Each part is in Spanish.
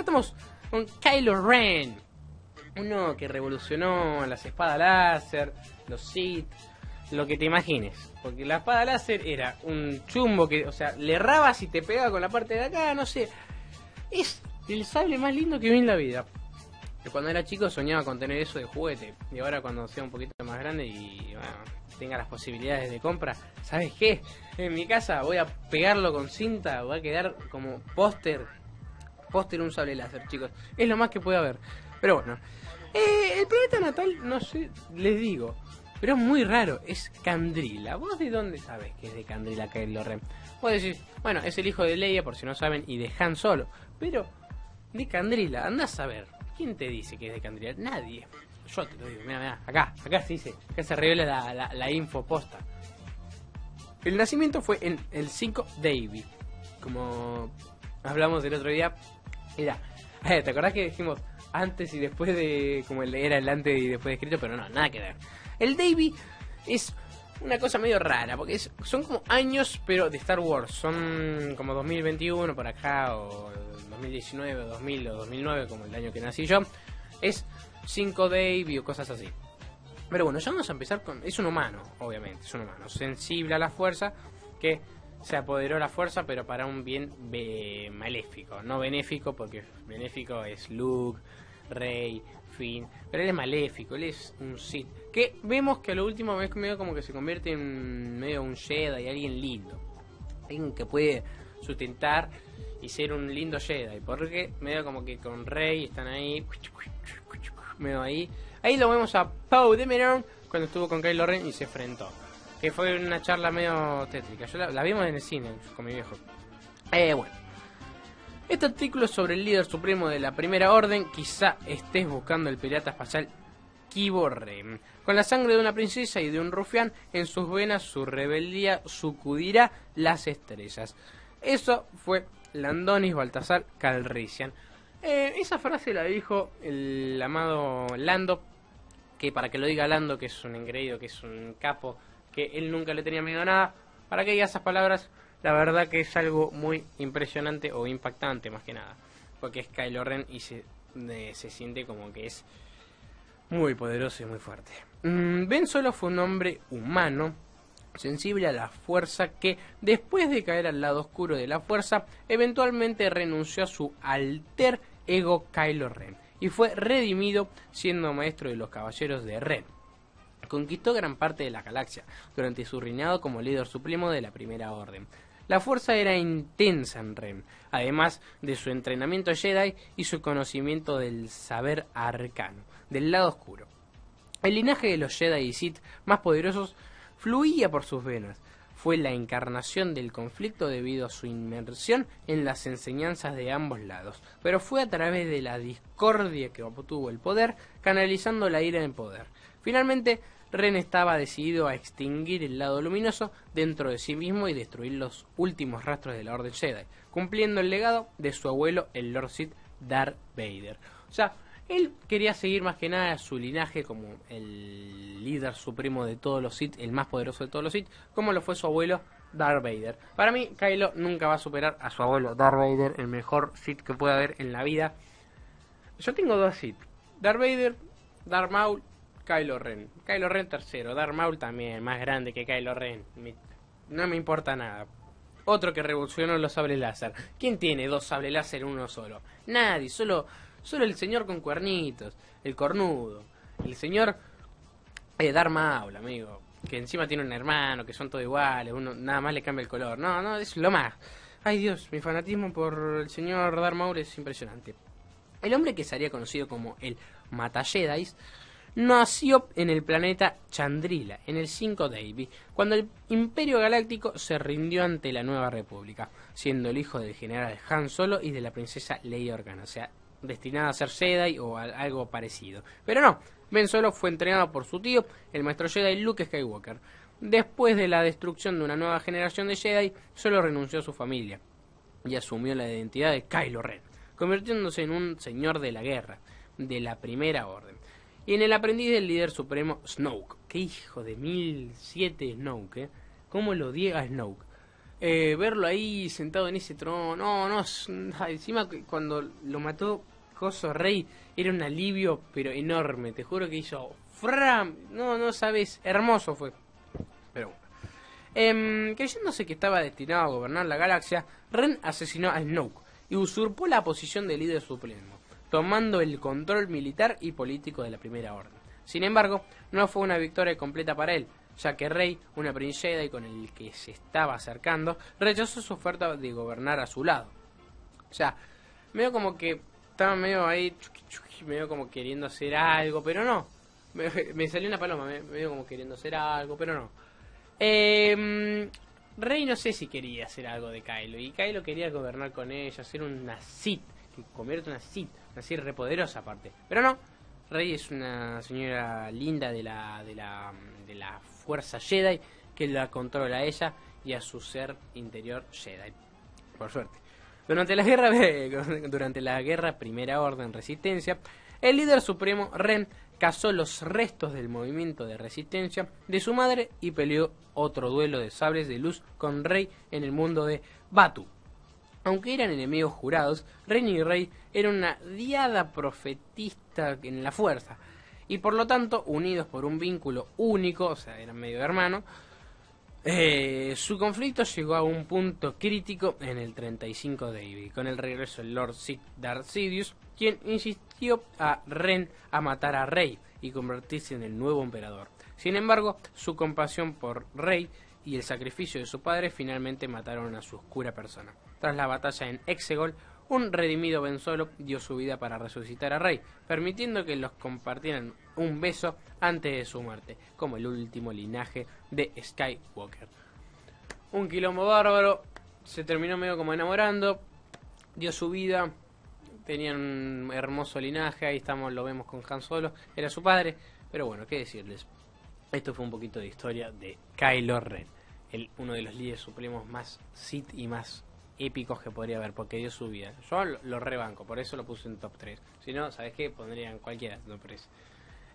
estamos con Kylo Ren. Uno que revolucionó las espadas láser, los Sith, lo que te imagines. Porque la espada láser era un chumbo que, o sea, le errabas y te pegaba con la parte de acá, no sé. Es el sable más lindo que vi en la vida. Cuando era chico soñaba con tener eso de juguete. Y ahora cuando sea un poquito más grande y tenga las posibilidades de compra, ¿sabes qué? En mi casa voy a pegarlo con cinta, va a quedar como póster. Póster un sable láser, chicos. Es lo más que puede haber. Pero bueno. Eh, el planeta natal, no sé, les digo. Pero es muy raro, es Candrila. ¿Vos de dónde sabes que es de Candrila Kylo Ren? Vos decís, bueno, es el hijo de Leia, por si no saben, y de Han Solo. Pero, de Candrila, andás a ver. ¿Quién te dice que es de Candrila? Nadie. Yo te lo digo, mira, mira, acá, acá se dice, acá se revela la, la, info posta. El nacimiento fue en el 5 Davy. Como hablamos el otro día, era. ¿Te acordás que dijimos antes y después de. como era el antes y después de escrito? Pero no, nada que ver. El Davy es una cosa medio rara, porque son como años, pero de Star Wars. Son como 2021 por acá, o 2019, o 2000, o 2009, como el año que nací yo. Es 5 Davy o cosas así. Pero bueno, ya vamos a empezar con... Es un humano, obviamente, es un humano. Sensible a la fuerza, que se apoderó la fuerza, pero para un bien maléfico. No benéfico, porque benéfico es Luke, Rey, pero él es maléfico, él es un Sith. Que vemos que a lo último vez medio como que se convierte en medio un Jedi, alguien lindo. Alguien que puede sustentar y ser un lindo Jedi. Porque medio como que con Rey están ahí. Medio ahí. Ahí lo vemos a Poe Dameron cuando estuvo con Kylo Ren y se enfrentó. Que fue una charla medio tétrica. Yo la, la vimos en el cine con mi viejo. Eh, bueno. Este artículo es sobre el líder supremo de la Primera Orden. Quizá estés buscando el pirata espacial Kibo Con la sangre de una princesa y de un rufián en sus venas, su rebeldía sacudirá las estrellas. Eso fue Landonis Baltasar Calrissian. Eh, esa frase la dijo el amado Lando, que para que lo diga Lando, que es un engreído, que es un capo, que él nunca le tenía miedo a nada, para que diga esas palabras la verdad que es algo muy impresionante o impactante más que nada. Porque es Kylo Ren y se, se siente como que es muy poderoso y muy fuerte. Mm, ben Solo fue un hombre humano, sensible a la fuerza, que después de caer al lado oscuro de la fuerza, eventualmente renunció a su alter ego Kylo Ren y fue redimido siendo maestro de los caballeros de Ren. Conquistó gran parte de la galaxia durante su reinado como líder supremo de la Primera Orden. La fuerza era intensa en Ren, además de su entrenamiento Jedi y su conocimiento del saber arcano, del lado oscuro. El linaje de los Jedi y Sith más poderosos fluía por sus venas. Fue la encarnación del conflicto debido a su inmersión en las enseñanzas de ambos lados, pero fue a través de la discordia que obtuvo el poder, canalizando la ira en poder. Finalmente, Ren estaba decidido a extinguir el lado luminoso dentro de sí mismo y destruir los últimos rastros de la Orden Jedi, cumpliendo el legado de su abuelo, el Lord Sith Darth Vader. O sea, él quería seguir más que nada su linaje como el líder supremo de todos los Sith, el más poderoso de todos los Sith, como lo fue su abuelo Darth Vader. Para mí, Kylo nunca va a superar a su abuelo Darth Vader, el mejor Sith que pueda haber en la vida. Yo tengo dos Sith, Darth Vader, Darth Maul Kylo Ren. Kylo Ren tercero. Darth Maul también, más grande que Kylo Ren. no me importa nada. Otro que revolucionó los sables láser. ¿Quién tiene dos sables láser en uno solo? Nadie, solo, solo el señor con cuernitos, el cornudo, el señor eh, amigo. Que encima tiene un hermano, que son todos iguales, uno nada más le cambia el color. No, no, es lo más. Ay Dios, mi fanatismo por el señor Maul es impresionante. El hombre que sería conocido como el Mata nació en el planeta Chandrila, en el 5 Davy, cuando el Imperio Galáctico se rindió ante la Nueva República, siendo el hijo del general Han Solo y de la princesa Leia Organa, o sea, destinada a ser Jedi o algo parecido. Pero no, Ben Solo fue entrenado por su tío, el maestro Jedi Luke Skywalker. Después de la destrucción de una nueva generación de Jedi, solo renunció a su familia y asumió la identidad de Kylo Ren, convirtiéndose en un señor de la guerra, de la primera orden y en el aprendiz del líder supremo Snoke. Qué hijo de mil siete Snoke, ¿eh? ¿Cómo lo diga Snoke? Eh, verlo ahí sentado en ese trono, no, no, encima cuando lo mató Coso Rey era un alivio, pero enorme, te juro que hizo ¡Fram! No, no sabes, hermoso fue. Pero bueno. Eh, creyéndose que estaba destinado a gobernar la galaxia, Ren asesinó a Snoke y usurpó la posición de líder supremo, tomando el control militar y político de la Primera Orden. Sin embargo, no fue una victoria completa para él, ya que Rey, una princesa y con el que se estaba acercando, rechazó su oferta de gobernar a su lado. O sea, medio como que estaba medio ahí, medio como queriendo hacer algo, pero no. Me, salió una paloma, medio como queriendo hacer algo, pero no. Eh, Rey no sé si quería hacer algo de Kylo. Y Kylo quería gobernar con ella, hacer una Sith. Que convierte una Sith. Una Sith repoderosa aparte. Pero no. Rey es una señora linda de la, de la, de la fuerza Jedi. Que la controla a ella y a su ser interior Jedi. Por suerte. Durante la guerra, durante la guerra Primera Orden Resistencia, el líder supremo Ren cazó los restos del movimiento de resistencia de su madre y peleó otro duelo de sables de luz con Rey en el mundo de Batu. Aunque eran enemigos jurados, Ren y Rey eran una diada profetista en la fuerza, y por lo tanto, unidos por un vínculo único, o sea, eran medio hermanos, eh, su conflicto llegó a un punto crítico en el 35 de Ivy, con el regreso del Lord Darth Sidious, quien insistió a Ren a matar a Rey y convertirse en el nuevo emperador. Sin embargo, su compasión por Rey y el sacrificio de su padre finalmente mataron a su oscura persona. Tras la batalla en Exegol, un redimido Ben Solo dio su vida para resucitar a Rey, permitiendo que los compartieran un beso antes de su muerte, como el último linaje de Skywalker. Un quilombo bárbaro, se terminó medio como enamorando, dio su vida, tenían un hermoso linaje, ahí estamos, lo vemos con Han Solo, era su padre, pero bueno, qué decirles. Esto fue un poquito de historia de Kylo Ren, el, uno de los líderes supremos más Sith y más épicos que podría haber, porque dio su vida. Yo lo, rebanco, por eso lo puse en top 3. Si no, ¿sabes qué? Pondrían cualquiera top 3.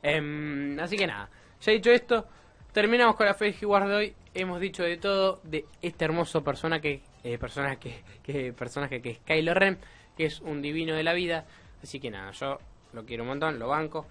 Em, así que nada, ya dicho esto, terminamos con la Fake Wars de hoy. Hemos dicho de todo de este hermoso personaje, eh, personaje, que, personaje que es Kylo Ren que es un divino de la vida. Así que nada, yo lo quiero un montón, lo banco.